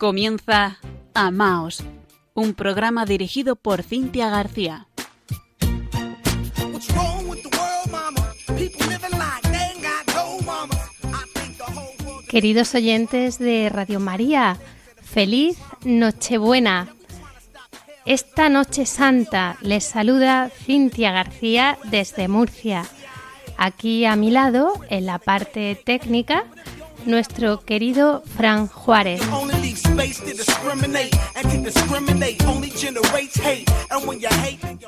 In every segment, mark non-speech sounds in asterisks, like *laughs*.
Comienza Amaos, un programa dirigido por Cintia García. Queridos oyentes de Radio María, feliz Nochebuena. Esta Noche Santa les saluda Cintia García desde Murcia. Aquí a mi lado, en la parte técnica, nuestro querido Fran Juárez.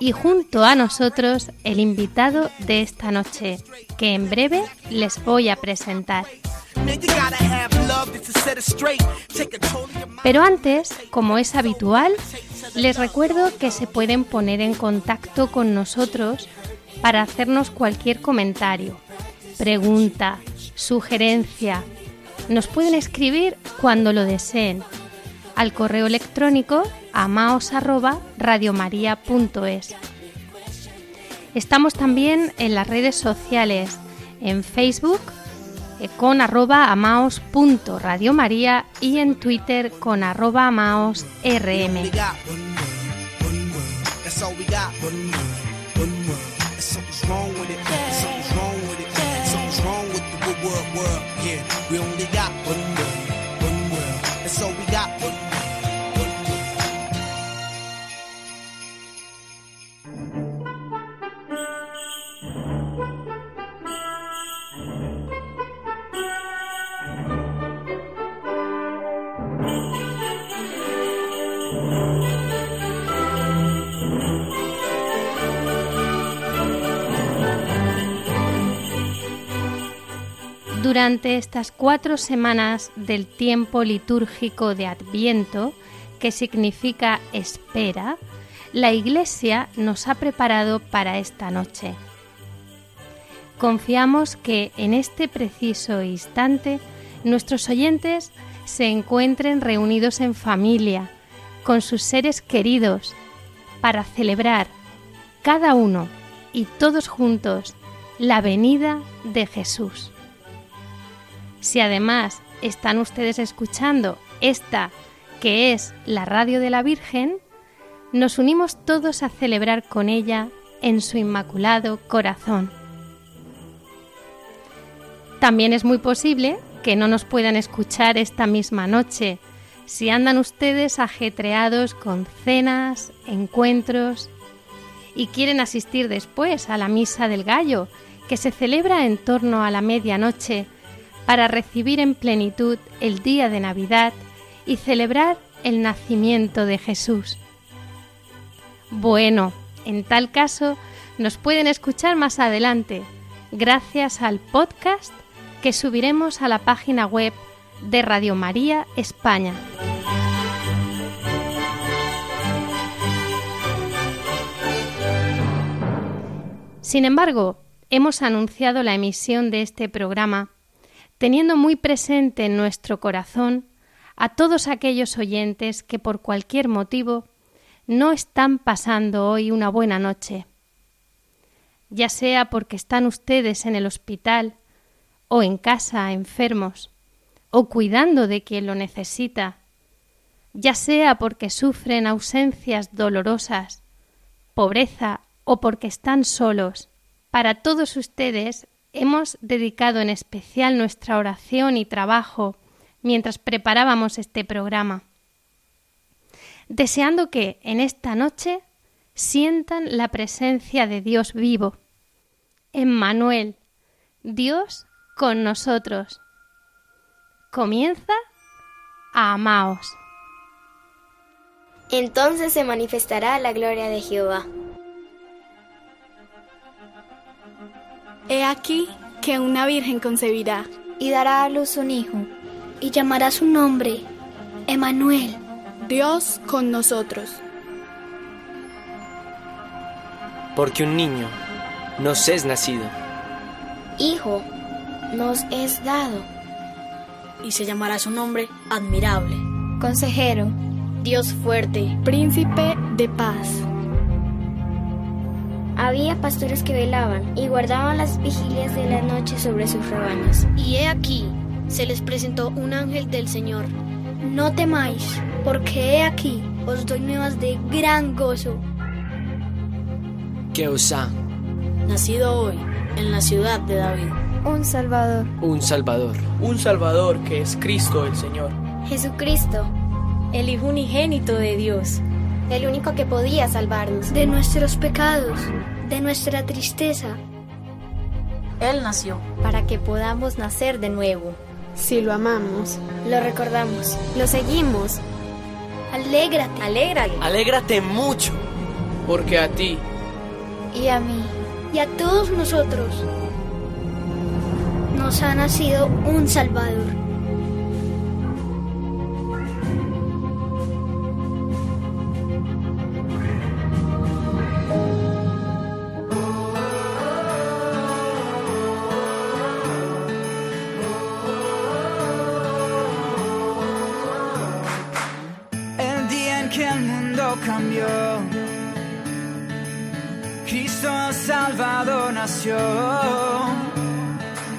Y junto a nosotros el invitado de esta noche, que en breve les voy a presentar. Pero antes, como es habitual, les recuerdo que se pueden poner en contacto con nosotros para hacernos cualquier comentario, pregunta, sugerencia, nos pueden escribir cuando lo deseen al correo electrónico amaos@radiomaria.es. Estamos también en las redes sociales, en Facebook eh, con arroba amaos.radiomaria y en Twitter con amaosrm. We only got one world, Durante estas cuatro semanas del tiempo litúrgico de Adviento, que significa espera, la Iglesia nos ha preparado para esta noche. Confiamos que en este preciso instante nuestros oyentes se encuentren reunidos en familia, con sus seres queridos, para celebrar cada uno y todos juntos la venida de Jesús. Si además están ustedes escuchando esta que es la radio de la Virgen, nos unimos todos a celebrar con ella en su inmaculado corazón. También es muy posible que no nos puedan escuchar esta misma noche, si andan ustedes ajetreados con cenas, encuentros y quieren asistir después a la misa del gallo, que se celebra en torno a la medianoche para recibir en plenitud el día de Navidad y celebrar el nacimiento de Jesús. Bueno, en tal caso, nos pueden escuchar más adelante, gracias al podcast que subiremos a la página web de Radio María España. Sin embargo, hemos anunciado la emisión de este programa teniendo muy presente en nuestro corazón a todos aquellos oyentes que por cualquier motivo no están pasando hoy una buena noche, ya sea porque están ustedes en el hospital o en casa enfermos, o cuidando de quien lo necesita, ya sea porque sufren ausencias dolorosas, pobreza o porque están solos. Para todos ustedes hemos dedicado en especial nuestra oración y trabajo mientras preparábamos este programa, deseando que en esta noche sientan la presencia de Dios vivo, Emmanuel, Dios con nosotros. Comienza a amaos. Entonces se manifestará la gloria de Jehová He aquí que una virgen concebirá y dará a luz un hijo, y llamará su nombre Emanuel, Dios con nosotros. Porque un niño nos es nacido, hijo nos es dado, y se llamará su nombre admirable, consejero, Dios fuerte, príncipe de paz. Había pastores que velaban y guardaban las vigilias de la noche sobre sus rebaños. Y he aquí, se les presentó un ángel del Señor, No temáis, porque he aquí os doy nuevas de gran gozo. Que os ha nacido hoy en la ciudad de David un Salvador. Un Salvador. Un Salvador que es Cristo el Señor. Jesucristo, el Hijo unigénito de Dios. El único que podía salvarnos. De nuestros pecados, de nuestra tristeza. Él nació. Para que podamos nacer de nuevo. Si lo amamos, lo recordamos, lo seguimos. Alégrate. Alégrate. Alégrate mucho. Porque a ti. Y a mí. Y a todos nosotros nos ha nacido un Salvador.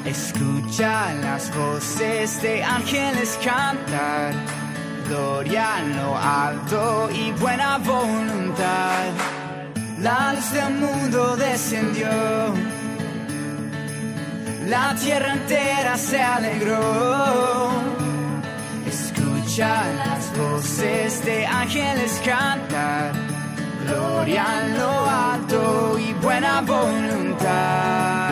Escucha las voces de ángeles cantar, gloria en lo alto y buena voluntad. La luz del mundo descendió, la tierra entera se alegró. Escucha las voces de ángeles cantar, gloria en lo alto y buena voluntad.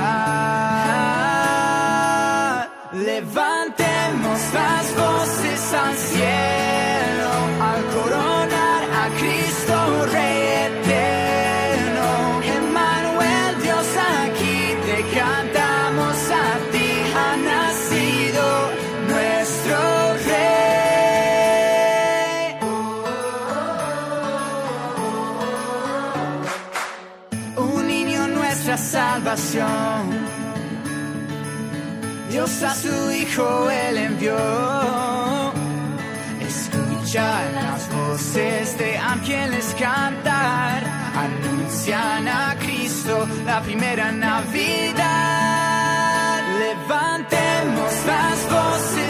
Dios a su Hijo Él envió. Escucha las voces de ángeles cantar, anuncian a Cristo la primera Navidad. Levantemos las voces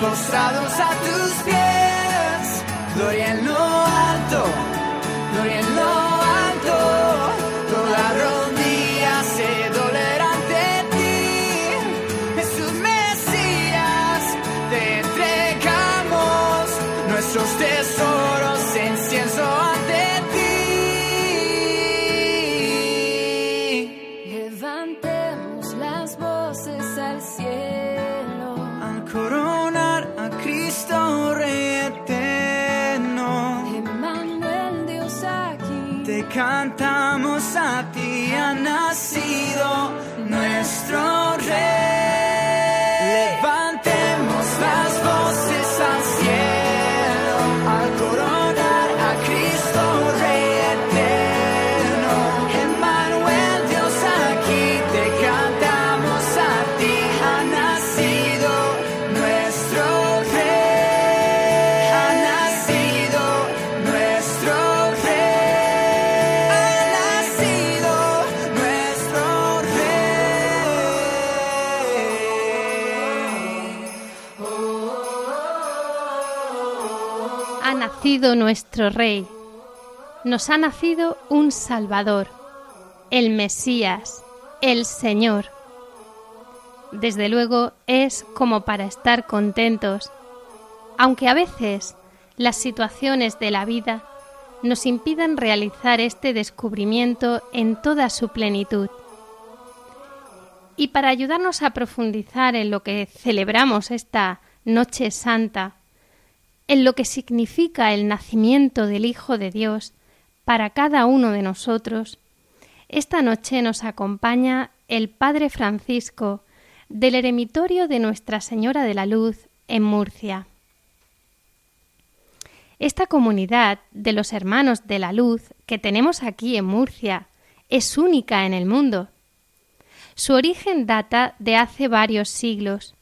postrados a tus pies. Gloria en nuestro Rey. Nos ha nacido un Salvador, el Mesías, el Señor. Desde luego es como para estar contentos, aunque a veces las situaciones de la vida nos impidan realizar este descubrimiento en toda su plenitud. Y para ayudarnos a profundizar en lo que celebramos esta Noche Santa, en lo que significa el nacimiento del Hijo de Dios para cada uno de nosotros, esta noche nos acompaña el Padre Francisco del Eremitorio de Nuestra Señora de la Luz en Murcia. Esta comunidad de los hermanos de la luz que tenemos aquí en Murcia es única en el mundo. Su origen data de hace varios siglos,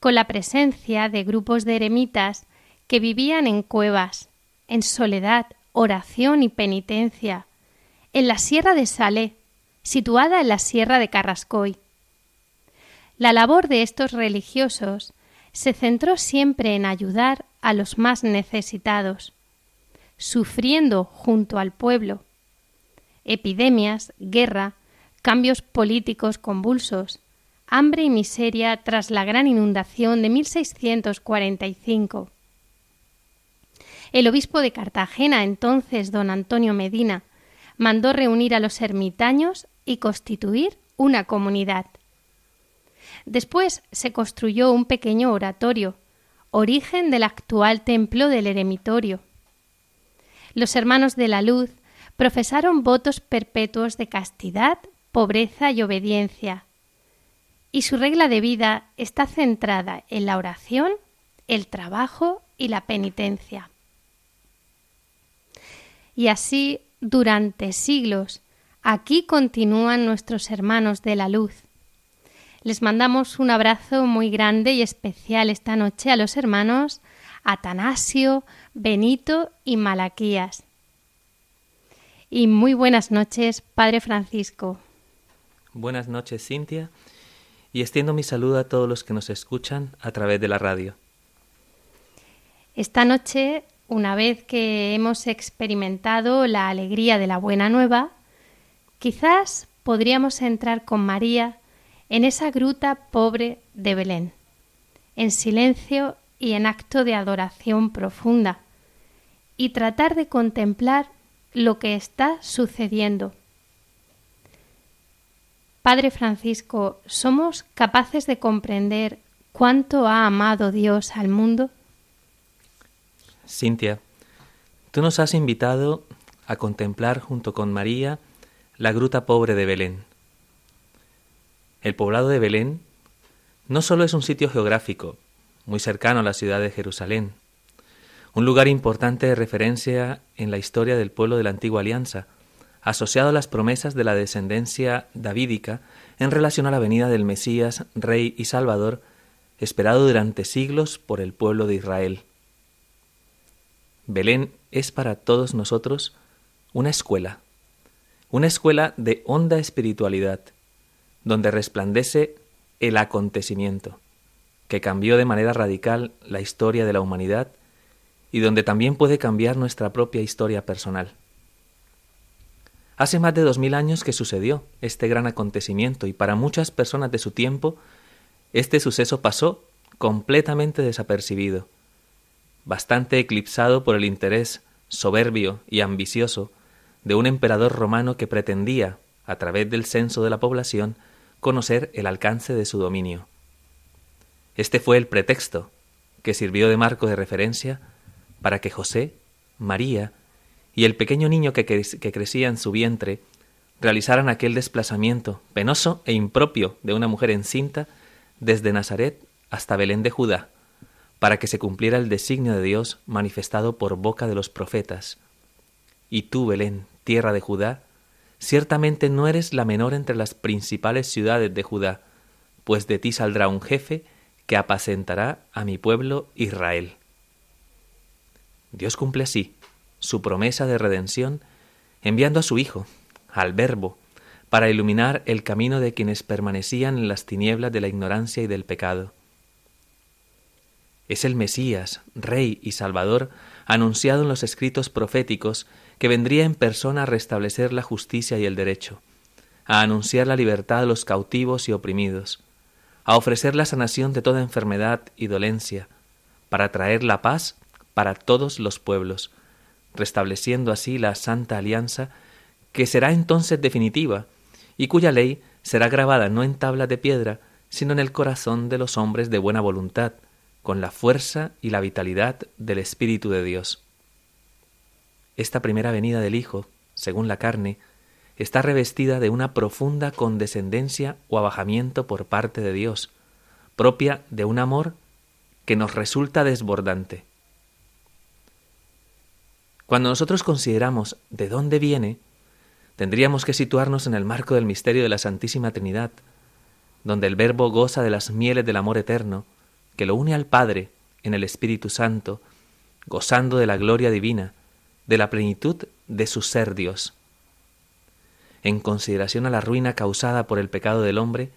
con la presencia de grupos de eremitas que vivían en cuevas, en soledad, oración y penitencia, en la Sierra de Salé, situada en la Sierra de Carrascoy. La labor de estos religiosos se centró siempre en ayudar a los más necesitados, sufriendo junto al pueblo epidemias, guerra, cambios políticos convulsos, hambre y miseria tras la gran inundación de 1645. El obispo de Cartagena, entonces don Antonio Medina, mandó reunir a los ermitaños y constituir una comunidad. Después se construyó un pequeño oratorio, origen del actual templo del eremitorio. Los hermanos de la luz profesaron votos perpetuos de castidad, pobreza y obediencia, y su regla de vida está centrada en la oración, el trabajo y la penitencia. Y así, durante siglos, aquí continúan nuestros hermanos de la luz. Les mandamos un abrazo muy grande y especial esta noche a los hermanos Atanasio, Benito y Malaquías. Y muy buenas noches, Padre Francisco. Buenas noches, Cintia, y extiendo mi saludo a todos los que nos escuchan a través de la radio. Esta noche, una vez que hemos experimentado la alegría de la buena nueva, quizás podríamos entrar con María en esa gruta pobre de Belén, en silencio y en acto de adoración profunda, y tratar de contemplar lo que está sucediendo Padre Francisco, ¿somos capaces de comprender cuánto ha amado Dios al mundo? Cintia, tú nos has invitado a contemplar junto con María la gruta pobre de Belén. El poblado de Belén no solo es un sitio geográfico, muy cercano a la ciudad de Jerusalén, un lugar importante de referencia en la historia del pueblo de la antigua alianza, asociado a las promesas de la descendencia davídica en relación a la venida del Mesías, Rey y Salvador, esperado durante siglos por el pueblo de Israel. Belén es para todos nosotros una escuela, una escuela de honda espiritualidad, donde resplandece el acontecimiento, que cambió de manera radical la historia de la humanidad y donde también puede cambiar nuestra propia historia personal. Hace más de dos mil años que sucedió este gran acontecimiento y para muchas personas de su tiempo este suceso pasó completamente desapercibido, bastante eclipsado por el interés soberbio y ambicioso de un emperador romano que pretendía, a través del censo de la población, conocer el alcance de su dominio. Este fue el pretexto que sirvió de marco de referencia para que José, María y el pequeño niño que, crecía en su vientre realizaran aquel desplazamiento penoso e impropio de una mujer encinta desde Nazaret hasta Belén de Judá, para que se cumpliera el designio de Dios manifestado por boca de los profetas. Y tú, Belén, tierra de Judá, ciertamente no eres la menor entre las principales ciudades de Judá, pues de ti saldrá un jefe que apacentará a mi pueblo Israel. Dios cumple así su promesa de redención, enviando a su Hijo, al Verbo, para iluminar el camino de quienes permanecían en las tinieblas de la ignorancia y del pecado. Es el Mesías, Rey y Salvador, anunciado en los escritos proféticos, que vendría en persona a restablecer la justicia y el derecho, a anunciar la libertad a los cautivos y oprimidos, a ofrecer la sanación de toda enfermedad y dolencia, para traer la paz para todos los pueblos, restableciendo así la santa alianza que será entonces definitiva y cuya ley será grabada no en tablas de piedra, sino en el corazón de los hombres de buena voluntad, con la fuerza y la vitalidad del Espíritu de Dios. Esta primera venida del Hijo, según la carne, está revestida de una profunda condescendencia o abajamiento por parte de Dios, propia de un amor que nos resulta desbordante. Cuando nosotros consideramos de dónde viene, tendríamos que situarnos en el marco del misterio de la Santísima Trinidad, donde el Verbo goza de las mieles del amor eterno, que lo une al Padre en el Espíritu Santo, gozando de la gloria divina, de la plenitud de su ser Dios. En consideración a la ruina causada por el pecado del hombre,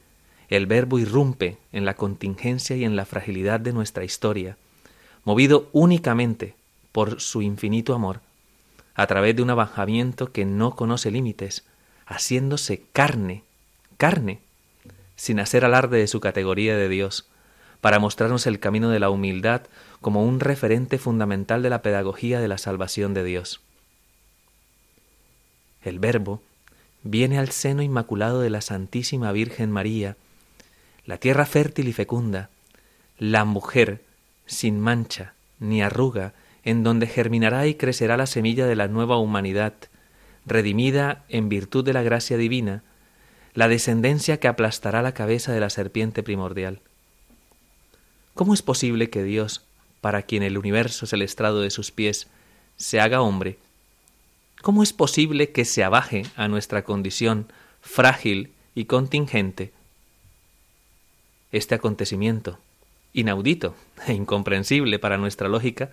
el Verbo irrumpe en la contingencia y en la fragilidad de nuestra historia, movido únicamente por su infinito amor, a través de un abajamiento que no conoce límites, haciéndose carne, carne, sin hacer alarde de su categoría de Dios, para mostrarnos el camino de la humildad como un referente fundamental de la pedagogía de la salvación de Dios. El Verbo viene al seno inmaculado de la Santísima Virgen María, la tierra fértil y fecunda, la mujer sin mancha ni arruga, en donde germinará y crecerá la semilla de la nueva humanidad, redimida en virtud de la gracia divina, la descendencia que aplastará la cabeza de la serpiente primordial. ¿Cómo es posible que Dios, para quien el universo es el estrado de sus pies, se haga hombre? ¿Cómo es posible que se abaje a nuestra condición frágil y contingente? Este acontecimiento, inaudito e incomprensible para nuestra lógica,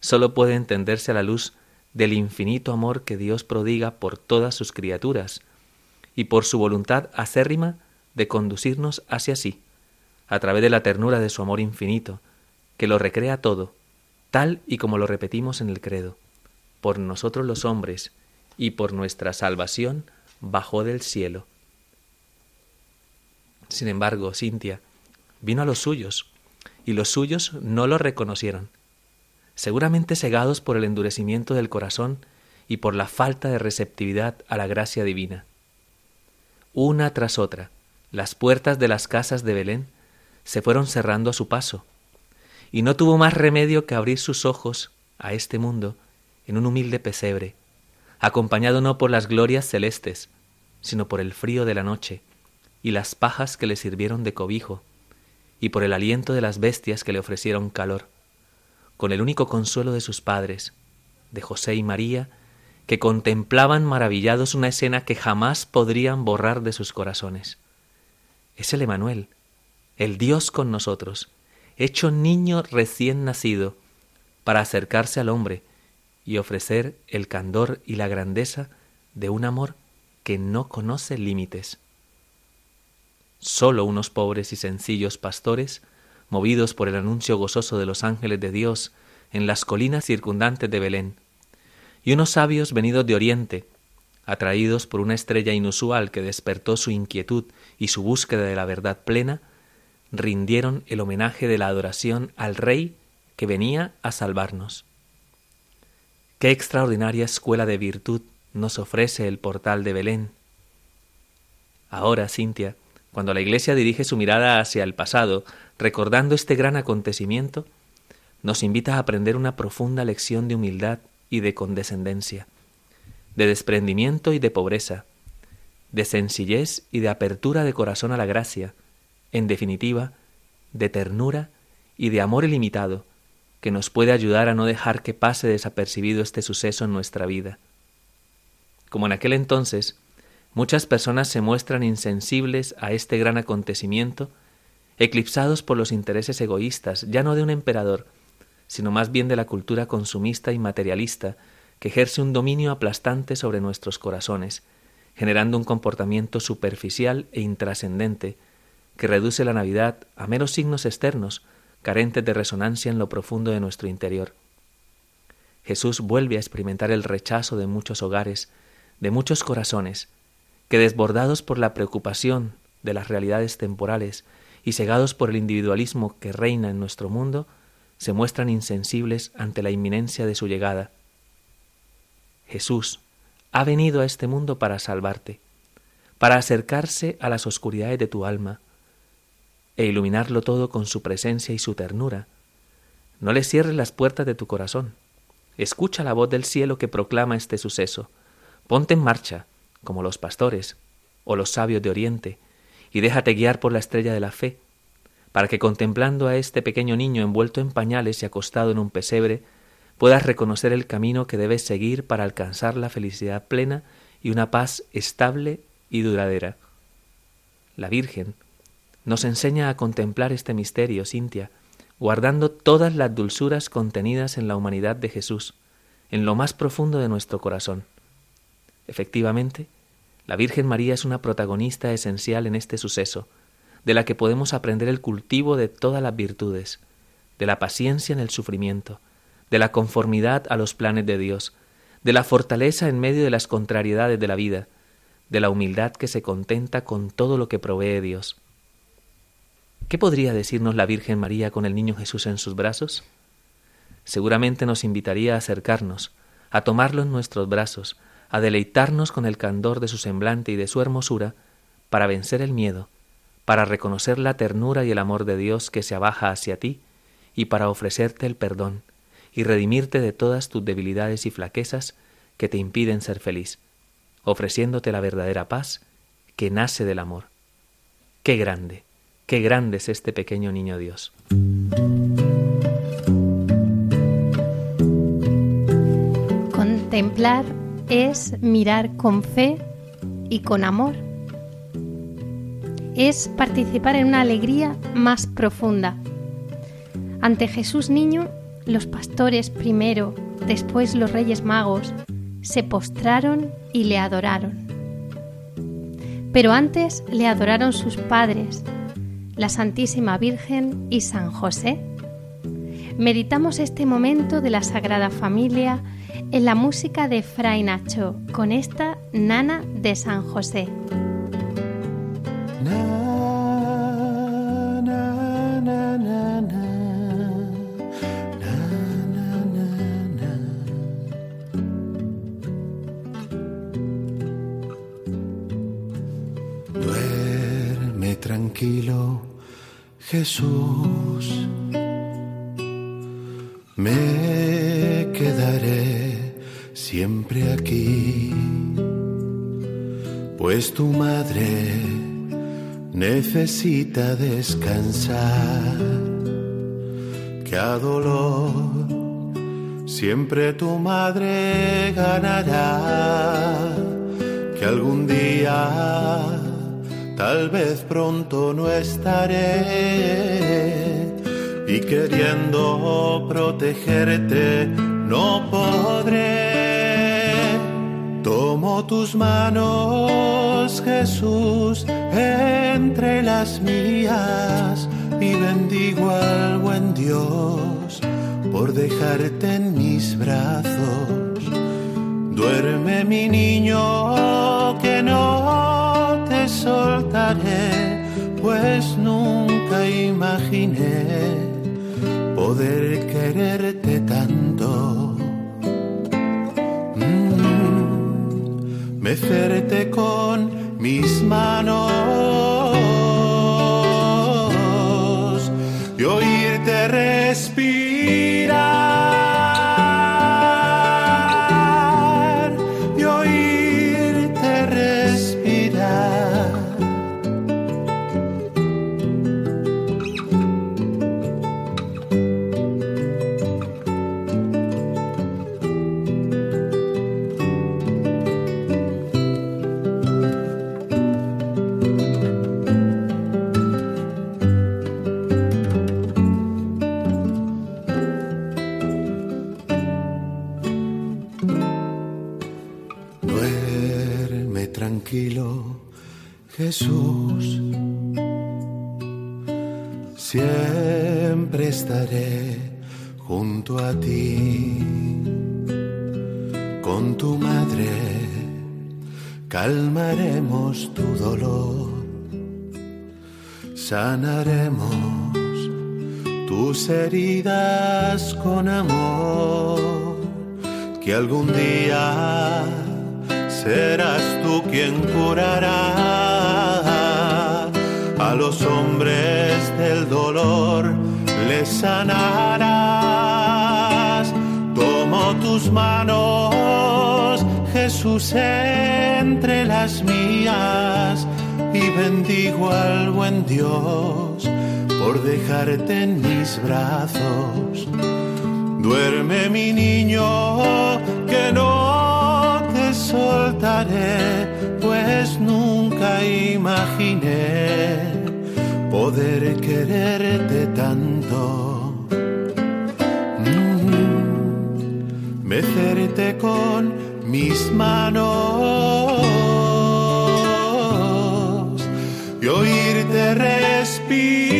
sólo puede entenderse a la luz del infinito amor que Dios prodiga por todas sus criaturas, y por su voluntad acérrima de conducirnos hacia sí, a través de la ternura de su amor infinito, que lo recrea todo, tal y como lo repetimos en el credo, por nosotros los hombres y por nuestra salvación bajó del cielo. Sin embargo, Cintia vino a los suyos, y los suyos no lo reconocieron, seguramente cegados por el endurecimiento del corazón y por la falta de receptividad a la gracia divina. Una tras otra, las puertas de las casas de Belén se fueron cerrando a su paso, y no tuvo más remedio que abrir sus ojos a este mundo en un humilde pesebre, acompañado no por las glorias celestes, sino por el frío de la noche y las pajas que le sirvieron de cobijo, y por el aliento de las bestias que le ofrecieron calor, con el único consuelo de sus padres, de José y María, que contemplaban maravillados una escena que jamás podrían borrar de sus corazones. Es el Emanuel, el Dios con nosotros, hecho niño recién nacido, para acercarse al hombre y ofrecer el candor y la grandeza de un amor que no conoce límites. Sólo unos pobres y sencillos pastores, movidos por el anuncio gozoso de los ángeles de Dios en las colinas circundantes de Belén, y unos sabios venidos de Oriente, atraídos por una estrella inusual que despertó su inquietud y su búsqueda de la verdad plena, rindieron el homenaje de la adoración al Rey que venía a salvarnos. Qué extraordinaria escuela de virtud nos ofrece el portal de Belén. Ahora, Cintia, cuando la Iglesia dirige su mirada hacia el pasado, recordando este gran acontecimiento, nos invita a aprender una profunda lección de humildad y de condescendencia, de desprendimiento y de pobreza, de sencillez y de apertura de corazón a la gracia, en definitiva, de ternura y de amor ilimitado, que nos puede ayudar a no dejar que pase desapercibido este suceso en nuestra vida. Como en aquel entonces, muchas personas se muestran insensibles a este gran acontecimiento, eclipsados por los intereses egoístas, ya no de un emperador, sino más bien de la cultura consumista y materialista que ejerce un dominio aplastante sobre nuestros corazones, generando un comportamiento superficial e intrascendente que reduce la Navidad a meros signos externos, carentes de resonancia en lo profundo de nuestro interior. Jesús vuelve a experimentar el rechazo de muchos hogares, de muchos corazones, que desbordados por la preocupación de las realidades temporales y cegados por el individualismo que reina en nuestro mundo, se muestran insensibles ante la inminencia de su llegada. Jesús ha venido a este mundo para salvarte, para acercarse a las oscuridades de tu alma e iluminarlo todo con su presencia y su ternura. No le cierres las puertas de tu corazón. Escucha la voz del cielo que proclama este suceso. Ponte en marcha, como los pastores o los sabios de Oriente, y déjate guiar por la estrella de la fe, para que contemplando a este pequeño niño envuelto en pañales y acostado en un pesebre, puedas reconocer el camino que debes seguir para alcanzar la felicidad plena y una paz estable y duradera. La Virgen nos enseña a contemplar este misterio, Cintia, guardando todas las dulzuras contenidas en la humanidad de Jesús, en lo más profundo de nuestro corazón. Efectivamente, la Virgen María es una protagonista esencial en este suceso, de la que podemos aprender el cultivo de todas las virtudes, de la paciencia en el sufrimiento, de la conformidad a los planes de Dios, de la fortaleza en medio de las contrariedades de la vida, de la humildad que se contenta con todo lo que provee Dios. ¿Qué podría decirnos la Virgen María con el niño Jesús en sus brazos? Seguramente nos invitaría a acercarnos, a tomarlo en nuestros brazos, a deleitarnos con el candor de su semblante y de su hermosura, para vencer el miedo, para reconocer la ternura y el amor de Dios que se abaja hacia ti, y para ofrecerte el perdón, y redimirte de todas tus debilidades y flaquezas que te impiden ser feliz, ofreciéndote la verdadera paz que nace del amor. Qué grande, qué grande es este pequeño niño Dios. Contemplar es mirar con fe y con amor. Es participar en una alegría más profunda. Ante Jesús niño, los pastores primero, después los reyes magos, se postraron y le adoraron. Pero antes le adoraron sus padres, la Santísima Virgen y San José. Meditamos este momento de la Sagrada Familia en la música de Fray Nacho con esta Nana de San José. Jesús. Me quedaré siempre aquí, pues tu madre necesita descansar, que a dolor siempre tu madre ganará, que algún día, tal vez pronto no estaré y queriendo protegerte no podré. Tomo tus manos, Jesús, entre las mías y bendigo al buen Dios por dejarte en mis brazos. Duerme mi niño que no soltaré, pues nunca imaginé poder quererte tanto. Mm, mecerte con mis manos Jesús. Siempre estaré junto a ti. Con tu madre calmaremos tu dolor. Sanaremos tus heridas con amor. Que algún día serás tú quien curará a los hombres del dolor, les sanarás. Tomo tus manos, Jesús, entre las mías y bendigo al buen Dios por dejarte en mis brazos. Duerme mi niño, que no te soltaré, pues nunca imaginé poder quererte tanto. Mm, con mis manos y oírte respirar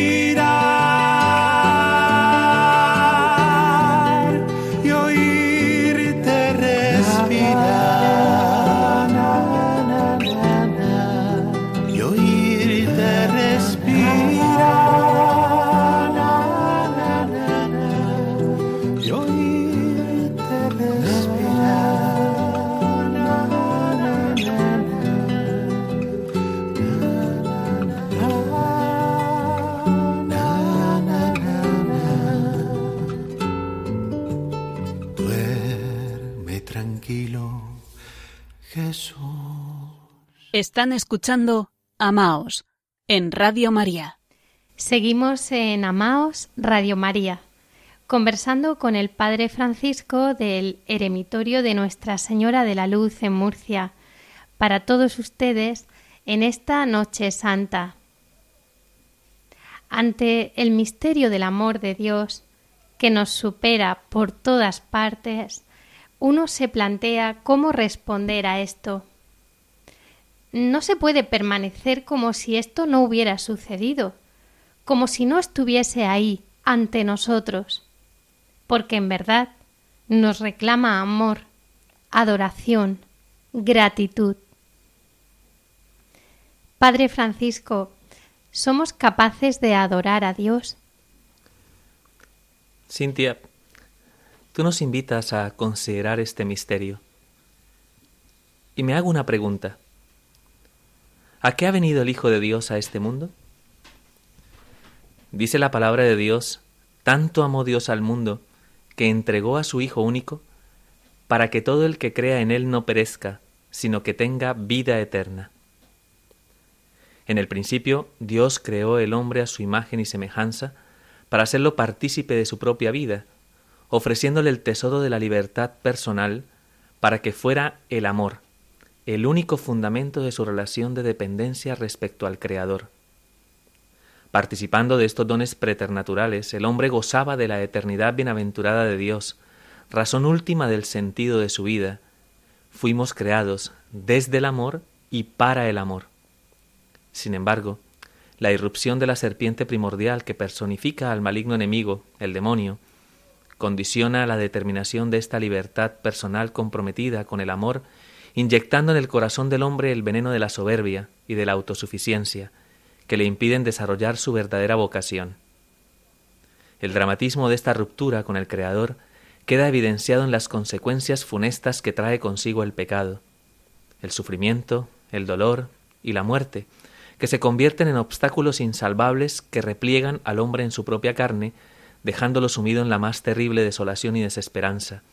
Están escuchando Amaos en Radio María. Seguimos en Amaos Radio María, conversando con el Padre Francisco del Eremitorio de Nuestra Señora de la Luz en Murcia, para todos ustedes en esta Noche Santa. Ante el misterio del amor de Dios, que nos supera por todas partes, uno se plantea cómo responder a esto. No se puede permanecer como si esto no hubiera sucedido, como si no estuviese ahí ante nosotros, porque en verdad nos reclama amor, adoración, gratitud. Padre Francisco, ¿somos capaces de adorar a Dios? Cintia, tú nos invitas a considerar este misterio. Y me hago una pregunta. ¿A qué ha venido el Hijo de Dios a este mundo? Dice la palabra de Dios, tanto amó Dios al mundo, que entregó a su Hijo único, para que todo el que crea en Él no perezca, sino que tenga vida eterna. En el principio, Dios creó el hombre a su imagen y semejanza, para hacerlo partícipe de su propia vida, ofreciéndole el tesoro de la libertad personal para que fuera el amor, el único fundamento de su relación de dependencia respecto al Creador. Participando de estos dones preternaturales, el hombre gozaba de la eternidad bienaventurada de Dios, razón última del sentido de su vida. Fuimos creados desde el amor y para el amor. Sin embargo, la irrupción de la serpiente primordial que personifica al maligno enemigo, el demonio, condiciona la determinación de esta libertad personal comprometida con el amor, inyectando en el corazón del hombre el veneno de la soberbia y de la autosuficiencia, que le impiden desarrollar su verdadera vocación. El dramatismo de esta ruptura con el Creador queda evidenciado en las consecuencias funestas que trae consigo el pecado, el sufrimiento, el dolor y la muerte, que se convierten en obstáculos insalvables que repliegan al hombre en su propia carne, dejándolo sumido en la más terrible desolación y desesperanza,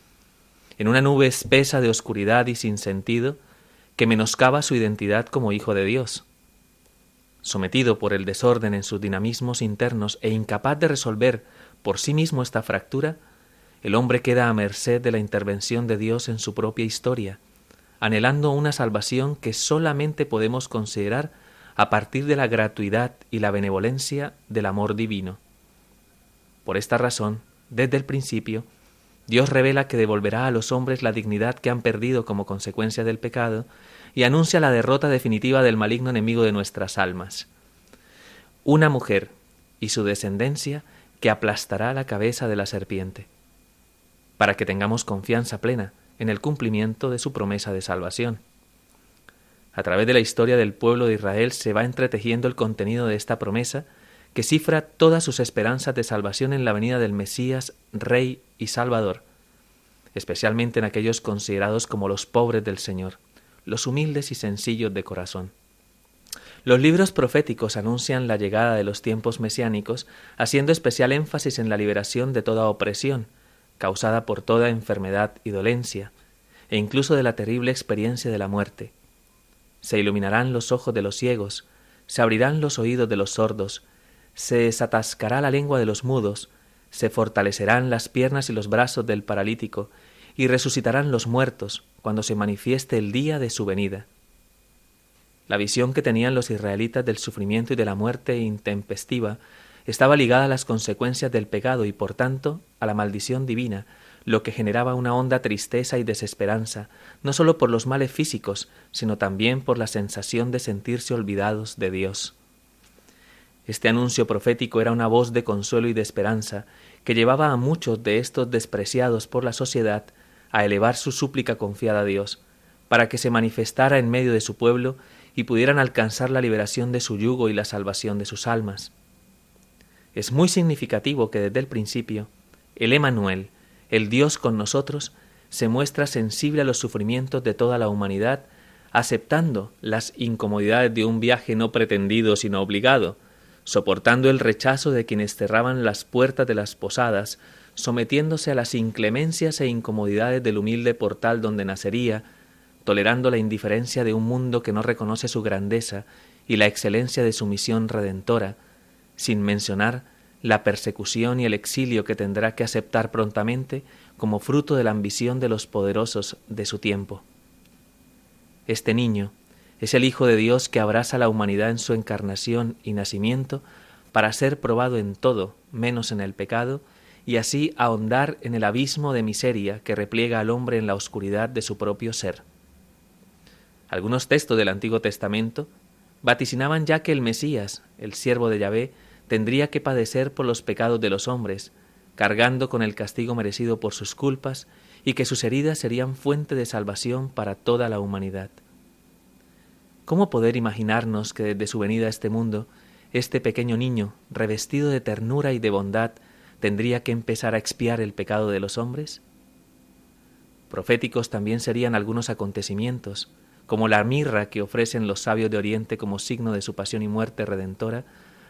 en una nube espesa de oscuridad y sin sentido que menoscaba su identidad como hijo de Dios. Sometido por el desorden en sus dinamismos internos e incapaz de resolver por sí mismo esta fractura, el hombre queda a merced de la intervención de Dios en su propia historia, anhelando una salvación que solamente podemos considerar a partir de la gratuidad y la benevolencia del amor divino. Por esta razón, desde el principio, Dios revela que devolverá a los hombres la dignidad que han perdido como consecuencia del pecado y anuncia la derrota definitiva del maligno enemigo de nuestras almas. Una mujer y su descendencia que aplastará la cabeza de la serpiente, para que tengamos confianza plena en el cumplimiento de su promesa de salvación. A través de la historia del pueblo de Israel se va entretejiendo el contenido de esta promesa que cifra todas sus esperanzas de salvación en la venida del Mesías, Rey y Salvador, especialmente en aquellos considerados como los pobres del Señor, los humildes y sencillos de corazón. Los libros proféticos anuncian la llegada de los tiempos mesiánicos, haciendo especial énfasis en la liberación de toda opresión, causada por toda enfermedad y dolencia, e incluso de la terrible experiencia de la muerte. Se iluminarán los ojos de los ciegos, se abrirán los oídos de los sordos, se desatascará la lengua de los mudos, se fortalecerán las piernas y los brazos del paralítico, y resucitarán los muertos cuando se manifieste el día de su venida. La visión que tenían los israelitas del sufrimiento y de la muerte intempestiva estaba ligada a las consecuencias del pecado y por tanto a la maldición divina, lo que generaba una honda tristeza y desesperanza, no sólo por los males físicos, sino también por la sensación de sentirse olvidados de Dios. Este anuncio profético era una voz de consuelo y de esperanza que llevaba a muchos de estos despreciados por la sociedad a elevar su súplica confiada a Dios, para que se manifestara en medio de su pueblo y pudieran alcanzar la liberación de su yugo y la salvación de sus almas. Es muy significativo que desde el principio el Emanuel, el Dios con nosotros, se muestra sensible a los sufrimientos de toda la humanidad, aceptando las incomodidades de un viaje no pretendido sino obligado, soportando el rechazo de quienes cerraban las puertas de las posadas, sometiéndose a las inclemencias e incomodidades del humilde portal donde nacería, tolerando la indiferencia de un mundo que no reconoce su grandeza y la excelencia de su misión redentora, sin mencionar la persecución y el exilio que tendrá que aceptar prontamente como fruto de la ambición de los poderosos de su tiempo. Este niño, es el Hijo de Dios que abraza la humanidad en su encarnación y nacimiento para ser probado en todo, menos en el pecado, y así ahondar en el abismo de miseria que repliega al hombre en la oscuridad de su propio ser. Algunos textos del Antiguo Testamento vaticinaban ya que el Mesías, el siervo de Yahvé, tendría que padecer por los pecados de los hombres, cargando con el castigo merecido por sus culpas, y que sus heridas serían fuente de salvación para toda la humanidad. ¿Cómo poder imaginarnos que desde su venida a este mundo, este pequeño niño, revestido de ternura y de bondad, tendría que empezar a expiar el pecado de los hombres? Proféticos también serían algunos acontecimientos, como la mirra que ofrecen los sabios de Oriente como signo de su pasión y muerte redentora,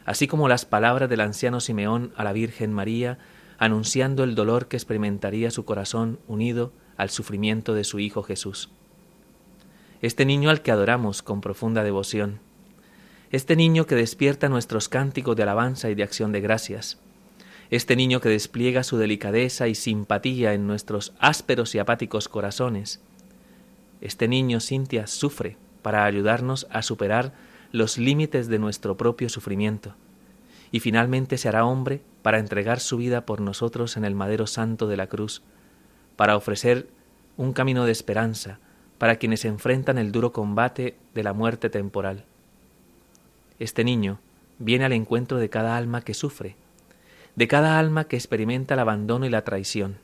así como las palabras del anciano Simeón a la Virgen María, anunciando el dolor que experimentaría su corazón unido al sufrimiento de su Hijo Jesús este niño al que adoramos con profunda devoción, este niño que despierta nuestros cánticos de alabanza y de acción de gracias, este niño que despliega su delicadeza y simpatía en nuestros ásperos y apáticos corazones. Este niño, Cintia, sufre para ayudarnos a superar los límites de nuestro propio sufrimiento, y finalmente se hará hombre para entregar su vida por nosotros en el madero santo de la cruz, para ofrecer un camino de esperanza, para quienes enfrentan el duro combate de la muerte temporal. Este niño viene al encuentro de cada alma que sufre, de cada alma que experimenta el abandono y la traición,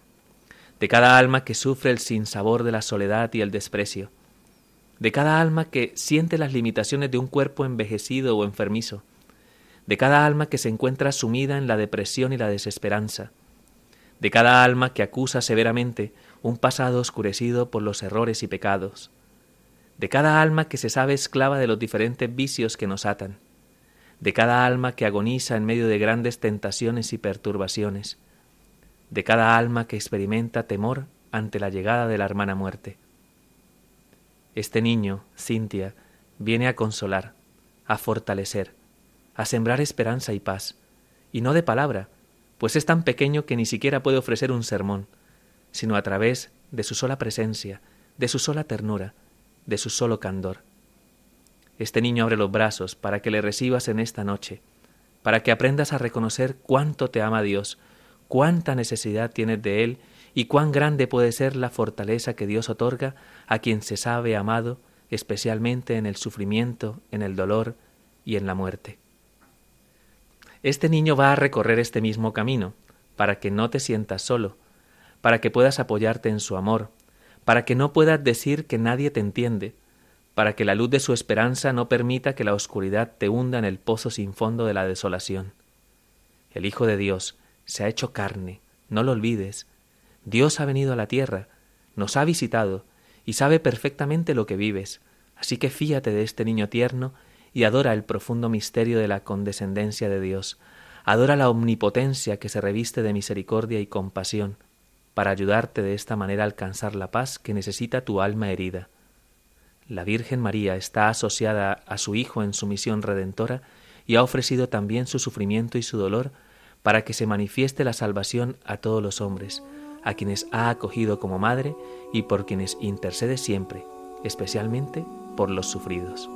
de cada alma que sufre el sinsabor de la soledad y el desprecio, de cada alma que siente las limitaciones de un cuerpo envejecido o enfermizo, de cada alma que se encuentra sumida en la depresión y la desesperanza, de cada alma que acusa severamente un pasado oscurecido por los errores y pecados, de cada alma que se sabe esclava de los diferentes vicios que nos atan, de cada alma que agoniza en medio de grandes tentaciones y perturbaciones, de cada alma que experimenta temor ante la llegada de la hermana muerte. Este niño, Cintia, viene a consolar, a fortalecer, a sembrar esperanza y paz, y no de palabra, pues es tan pequeño que ni siquiera puede ofrecer un sermón, sino a través de su sola presencia, de su sola ternura, de su solo candor. Este niño abre los brazos para que le recibas en esta noche, para que aprendas a reconocer cuánto te ama Dios, cuánta necesidad tienes de Él y cuán grande puede ser la fortaleza que Dios otorga a quien se sabe amado, especialmente en el sufrimiento, en el dolor y en la muerte. Este niño va a recorrer este mismo camino, para que no te sientas solo, para que puedas apoyarte en su amor, para que no puedas decir que nadie te entiende, para que la luz de su esperanza no permita que la oscuridad te hunda en el pozo sin fondo de la desolación. El Hijo de Dios se ha hecho carne, no lo olvides. Dios ha venido a la tierra, nos ha visitado y sabe perfectamente lo que vives, así que fíate de este niño tierno y adora el profundo misterio de la condescendencia de Dios, adora la omnipotencia que se reviste de misericordia y compasión, para ayudarte de esta manera a alcanzar la paz que necesita tu alma herida. La Virgen María está asociada a su Hijo en su misión redentora y ha ofrecido también su sufrimiento y su dolor para que se manifieste la salvación a todos los hombres, a quienes ha acogido como madre y por quienes intercede siempre, especialmente por los sufridos.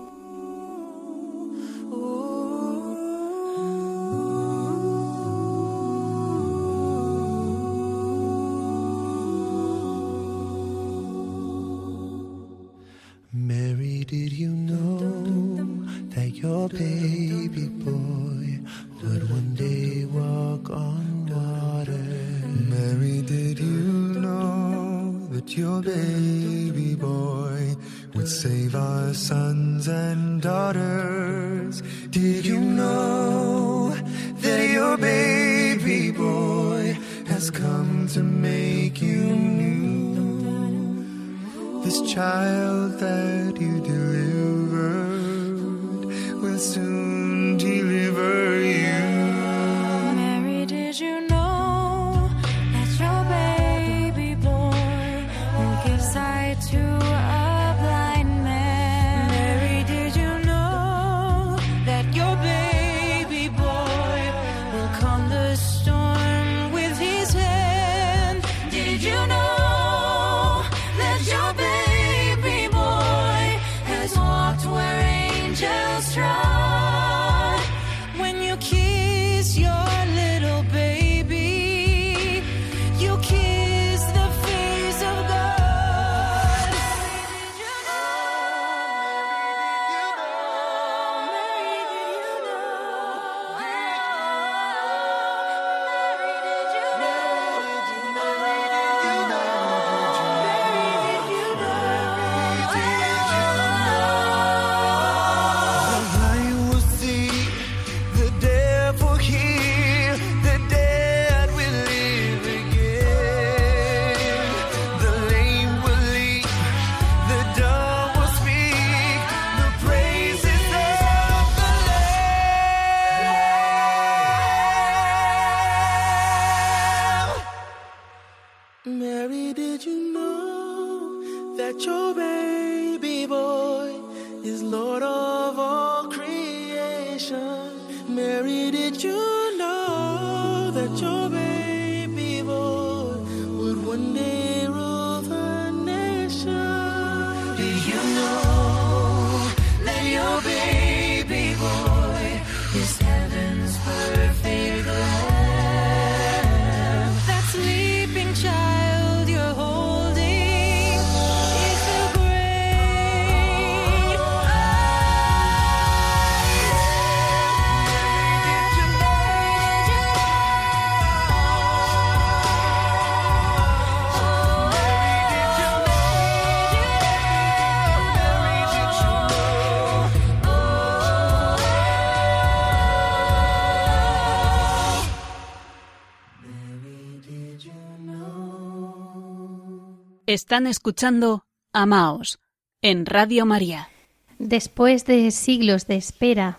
Están escuchando Amaos en Radio María. Después de siglos de espera,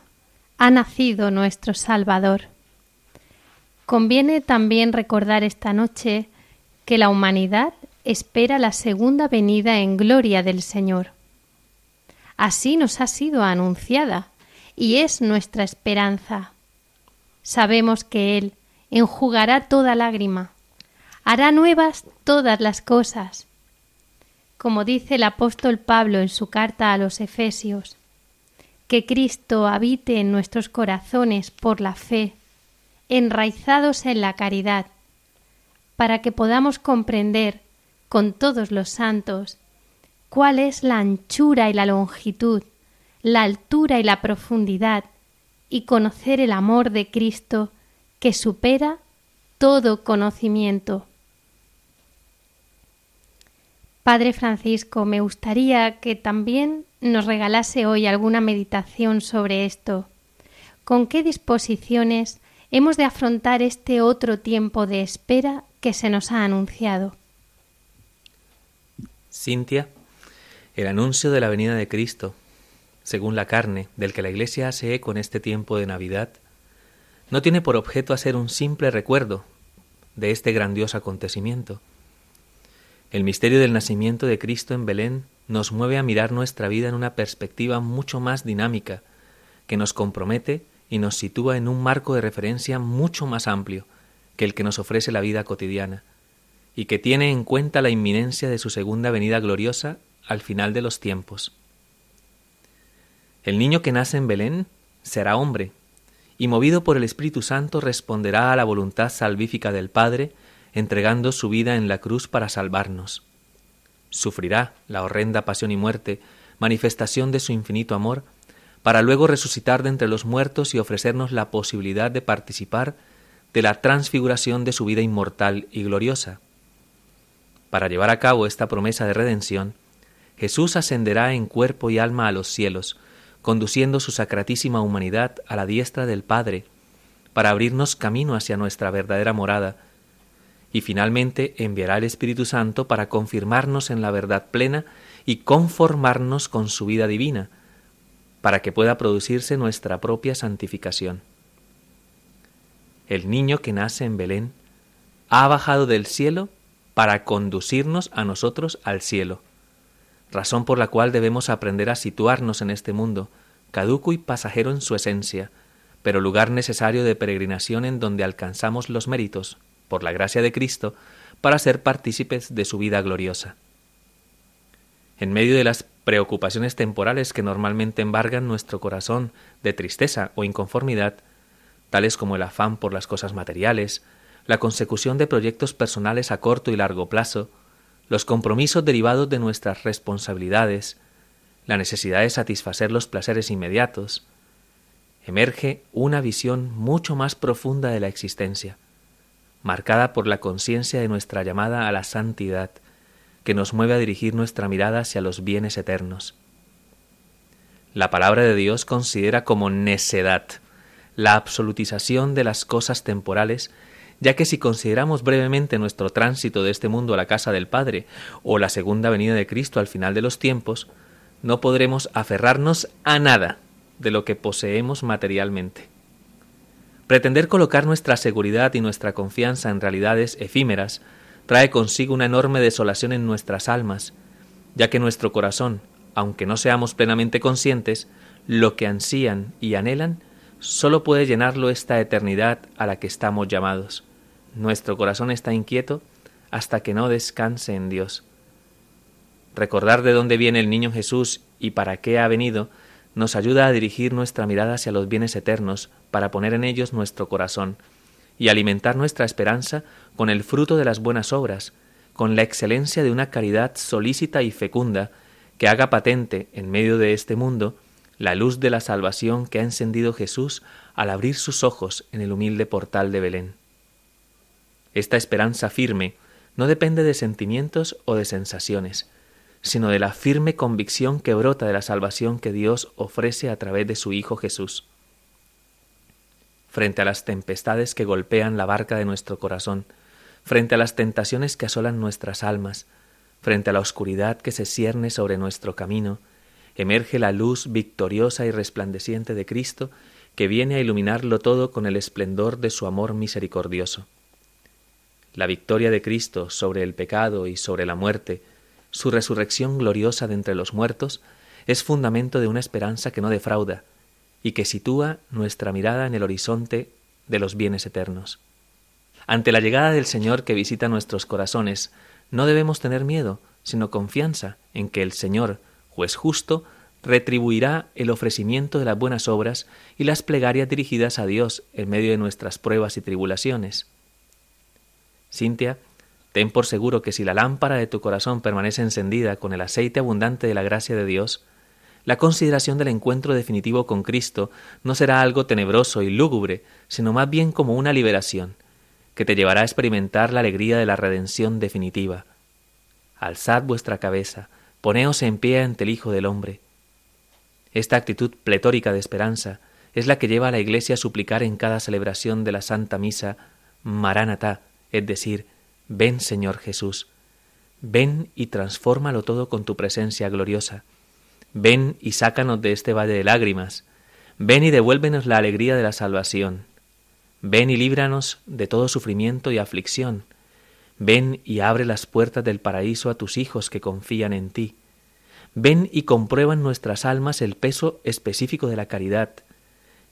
ha nacido nuestro Salvador. Conviene también recordar esta noche que la humanidad espera la segunda venida en gloria del Señor. Así nos ha sido anunciada y es nuestra esperanza. Sabemos que Él enjugará toda lágrima, hará nuevas todas las cosas como dice el apóstol Pablo en su carta a los Efesios, que Cristo habite en nuestros corazones por la fe, enraizados en la caridad, para que podamos comprender con todos los santos cuál es la anchura y la longitud, la altura y la profundidad, y conocer el amor de Cristo que supera todo conocimiento Padre Francisco, me gustaría que también nos regalase hoy alguna meditación sobre esto. ¿Con qué disposiciones hemos de afrontar este otro tiempo de espera que se nos ha anunciado? Cintia, el anuncio de la venida de Cristo, según la carne, del que la Iglesia hace eco en este tiempo de Navidad, no tiene por objeto hacer un simple recuerdo de este grandioso acontecimiento, el misterio del nacimiento de Cristo en Belén nos mueve a mirar nuestra vida en una perspectiva mucho más dinámica, que nos compromete y nos sitúa en un marco de referencia mucho más amplio que el que nos ofrece la vida cotidiana, y que tiene en cuenta la inminencia de su segunda venida gloriosa al final de los tiempos. El niño que nace en Belén será hombre, y movido por el Espíritu Santo responderá a la voluntad salvífica del Padre, entregando su vida en la cruz para salvarnos. Sufrirá la horrenda pasión y muerte, manifestación de su infinito amor, para luego resucitar de entre los muertos y ofrecernos la posibilidad de participar de la transfiguración de su vida inmortal y gloriosa. Para llevar a cabo esta promesa de redención, Jesús ascenderá en cuerpo y alma a los cielos, conduciendo su sacratísima humanidad a la diestra del Padre, para abrirnos camino hacia nuestra verdadera morada, y finalmente enviará el Espíritu Santo para confirmarnos en la verdad plena y conformarnos con su vida divina, para que pueda producirse nuestra propia santificación. El niño que nace en Belén ha bajado del cielo para conducirnos a nosotros al cielo, razón por la cual debemos aprender a situarnos en este mundo, caduco y pasajero en su esencia, pero lugar necesario de peregrinación en donde alcanzamos los méritos, por la gracia de Cristo, para ser partícipes de su vida gloriosa. En medio de las preocupaciones temporales que normalmente embargan nuestro corazón de tristeza o inconformidad, tales como el afán por las cosas materiales, la consecución de proyectos personales a corto y largo plazo, los compromisos derivados de nuestras responsabilidades, la necesidad de satisfacer los placeres inmediatos, emerge una visión mucho más profunda de la existencia, marcada por la conciencia de nuestra llamada a la santidad, que nos mueve a dirigir nuestra mirada hacia los bienes eternos. La palabra de Dios considera como necedad la absolutización de las cosas temporales ya que si consideramos brevemente nuestro tránsito de este mundo a la casa del Padre o la segunda venida de Cristo al final de los tiempos, no podremos aferrarnos a nada de lo que poseemos materialmente. Pretender colocar nuestra seguridad y nuestra confianza en realidades efímeras trae consigo una enorme desolación en nuestras almas, ya que nuestro corazón, aunque no seamos plenamente conscientes, lo que ansían y anhelan, sólo puede llenarlo esta eternidad a la que estamos llamados. Nuestro corazón está inquieto hasta que no descanse en Dios. Recordar de dónde viene el niño Jesús y para qué ha venido nos ayuda a dirigir nuestra mirada hacia los bienes eternos para poner en ellos nuestro corazón y alimentar nuestra esperanza con el fruto de las buenas obras, con la excelencia de una caridad solícita y fecunda que haga patente en medio de este mundo la luz de la salvación que ha encendido Jesús al abrir sus ojos en el humilde portal de Belén. Esta esperanza firme no depende de sentimientos o de sensaciones, sino de la firme convicción que brota de la salvación que Dios ofrece a través de su Hijo Jesús. Frente a las tempestades que golpean la barca de nuestro corazón, frente a las tentaciones que asolan nuestras almas, frente a la oscuridad que se cierne sobre nuestro camino, emerge la luz victoriosa y resplandeciente de Cristo que viene a iluminarlo todo con el esplendor de su amor misericordioso la victoria de Cristo sobre el pecado y sobre la muerte, su resurrección gloriosa de entre los muertos, es fundamento de una esperanza que no defrauda y que sitúa nuestra mirada en el horizonte de los bienes eternos. Ante la llegada del Señor que visita nuestros corazones, no debemos tener miedo, sino confianza en que el Señor, juez justo, retribuirá el ofrecimiento de las buenas obras y las plegarias dirigidas a Dios en medio de nuestras pruebas y tribulaciones. Cintia, ten por seguro que si la lámpara de tu corazón permanece encendida con el aceite abundante de la gracia de Dios, la consideración del encuentro definitivo con Cristo no será algo tenebroso y lúgubre, sino más bien como una liberación, que te llevará a experimentar la alegría de la redención definitiva. Alzad vuestra cabeza, poneos en pie ante el Hijo del Hombre. Esta actitud pletórica de esperanza es la que lleva a la Iglesia a suplicar en cada celebración de la Santa Misa Maránata, es decir, ven Señor Jesús, ven y transfórmalo todo con tu presencia gloriosa, ven y sácanos de este valle de lágrimas, ven y devuélvenos la alegría de la salvación, ven y líbranos de todo sufrimiento y aflicción, ven y abre las puertas del paraíso a tus hijos que confían en ti, ven y comprueba en nuestras almas el peso específico de la caridad,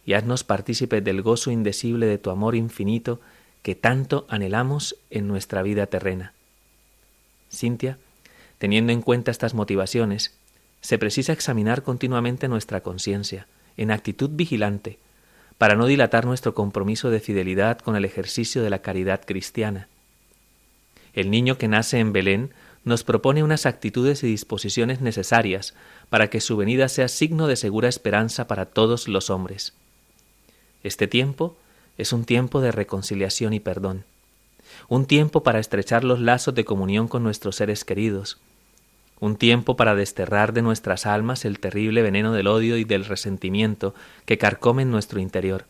y haznos partícipes del gozo indecible de tu amor infinito que tanto anhelamos en nuestra vida terrena. Cintia, teniendo en cuenta estas motivaciones, se precisa examinar continuamente nuestra conciencia, en actitud vigilante, para no dilatar nuestro compromiso de fidelidad con el ejercicio de la caridad cristiana. El niño que nace en Belén nos propone unas actitudes y disposiciones necesarias para que su venida sea signo de segura esperanza para todos los hombres. Este tiempo es un tiempo de reconciliación y perdón, un tiempo para estrechar los lazos de comunión con nuestros seres queridos, un tiempo para desterrar de nuestras almas el terrible veneno del odio y del resentimiento que carcomen nuestro interior,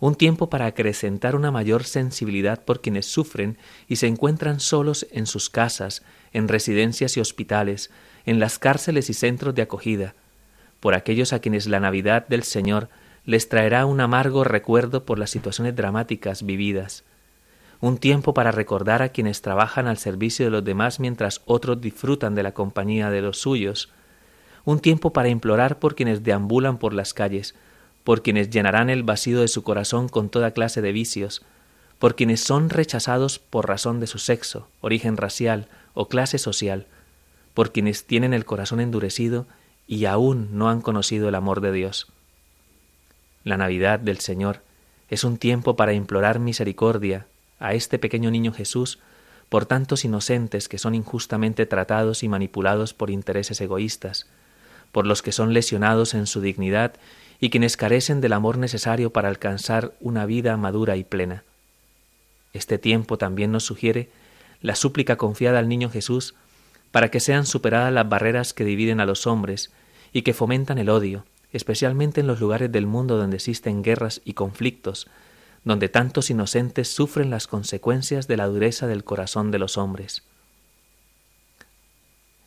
un tiempo para acrecentar una mayor sensibilidad por quienes sufren y se encuentran solos en sus casas, en residencias y hospitales, en las cárceles y centros de acogida, por aquellos a quienes la Navidad del Señor les traerá un amargo recuerdo por las situaciones dramáticas vividas, un tiempo para recordar a quienes trabajan al servicio de los demás mientras otros disfrutan de la compañía de los suyos, un tiempo para implorar por quienes deambulan por las calles, por quienes llenarán el vacío de su corazón con toda clase de vicios, por quienes son rechazados por razón de su sexo, origen racial o clase social, por quienes tienen el corazón endurecido y aún no han conocido el amor de Dios. La Navidad del Señor es un tiempo para implorar misericordia a este pequeño niño Jesús por tantos inocentes que son injustamente tratados y manipulados por intereses egoístas, por los que son lesionados en su dignidad y quienes carecen del amor necesario para alcanzar una vida madura y plena. Este tiempo también nos sugiere la súplica confiada al niño Jesús para que sean superadas las barreras que dividen a los hombres y que fomentan el odio, especialmente en los lugares del mundo donde existen guerras y conflictos, donde tantos inocentes sufren las consecuencias de la dureza del corazón de los hombres.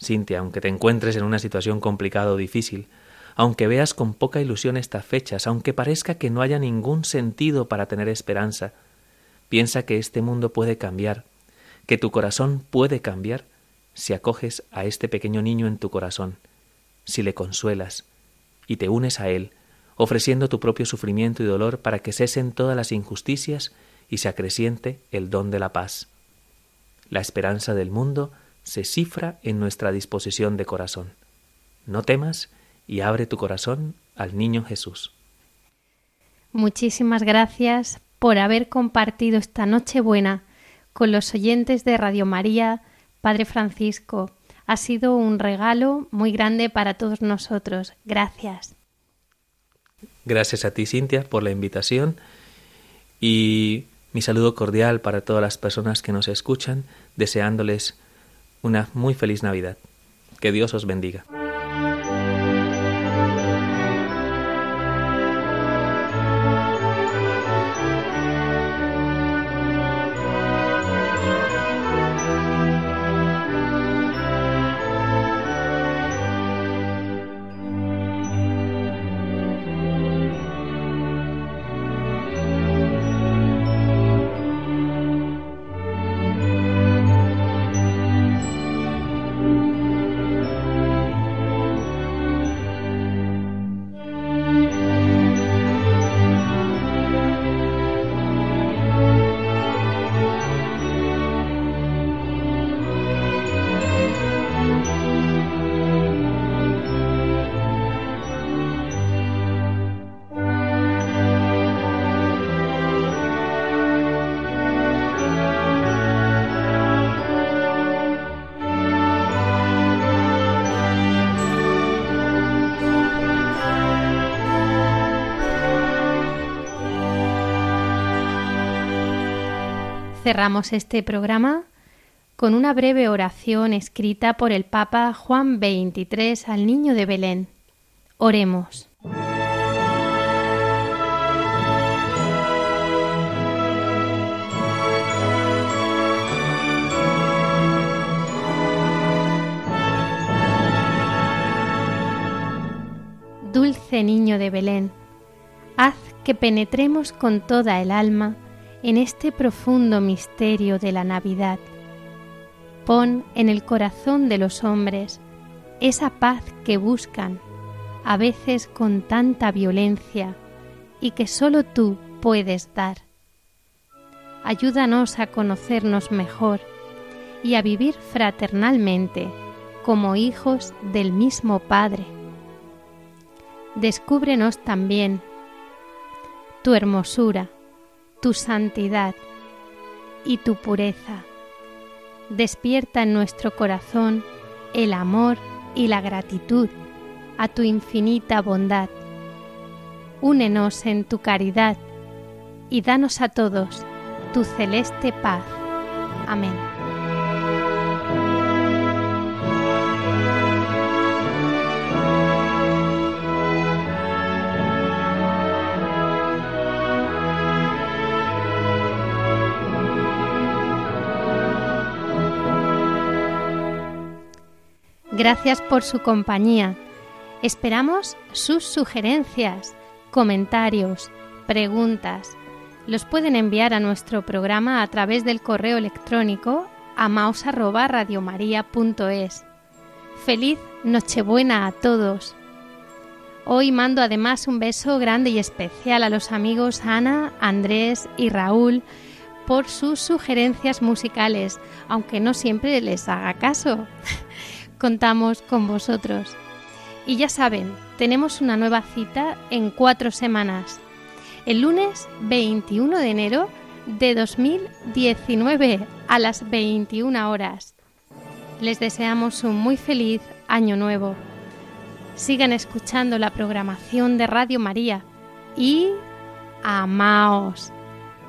Cintia, aunque te encuentres en una situación complicada o difícil, aunque veas con poca ilusión estas fechas, aunque parezca que no haya ningún sentido para tener esperanza, piensa que este mundo puede cambiar, que tu corazón puede cambiar si acoges a este pequeño niño en tu corazón, si le consuelas, y te unes a Él, ofreciendo tu propio sufrimiento y dolor para que cesen todas las injusticias y se acreciente el don de la paz. La esperanza del mundo se cifra en nuestra disposición de corazón. No temas y abre tu corazón al niño Jesús. Muchísimas gracias por haber compartido esta noche buena con los oyentes de Radio María, Padre Francisco, ha sido un regalo muy grande para todos nosotros. Gracias. Gracias a ti, Cintia, por la invitación y mi saludo cordial para todas las personas que nos escuchan, deseándoles una muy feliz Navidad. Que Dios os bendiga. Cerramos este programa con una breve oración escrita por el Papa Juan XXIII al Niño de Belén. Oremos. Dulce Niño de Belén, haz que penetremos con toda el alma en este profundo misterio de la Navidad. Pon en el corazón de los hombres esa paz que buscan, a veces con tanta violencia, y que solo tú puedes dar. Ayúdanos a conocernos mejor y a vivir fraternalmente como hijos del mismo Padre. Descúbrenos también tu hermosura, tu santidad y tu pureza. Despierta en nuestro corazón el amor y la gratitud a tu infinita bondad. Únenos en tu caridad y danos a todos tu celeste paz. Amén. Gracias por su compañía. Esperamos sus sugerencias, comentarios, preguntas. Los pueden enviar a nuestro programa a través del correo electrónico amaos@radiomaria.es. Feliz Nochebuena a todos. Hoy mando además un beso grande y especial a los amigos Ana, Andrés y Raúl por sus sugerencias musicales, aunque no siempre les haga caso. *laughs* contamos con vosotros. Y ya saben, tenemos una nueva cita en cuatro semanas. El lunes 21 de enero de 2019 a las 21 horas. Les deseamos un muy feliz año nuevo. Sigan escuchando la programación de Radio María y amaos.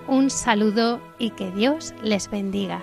Un saludo y que Dios les bendiga.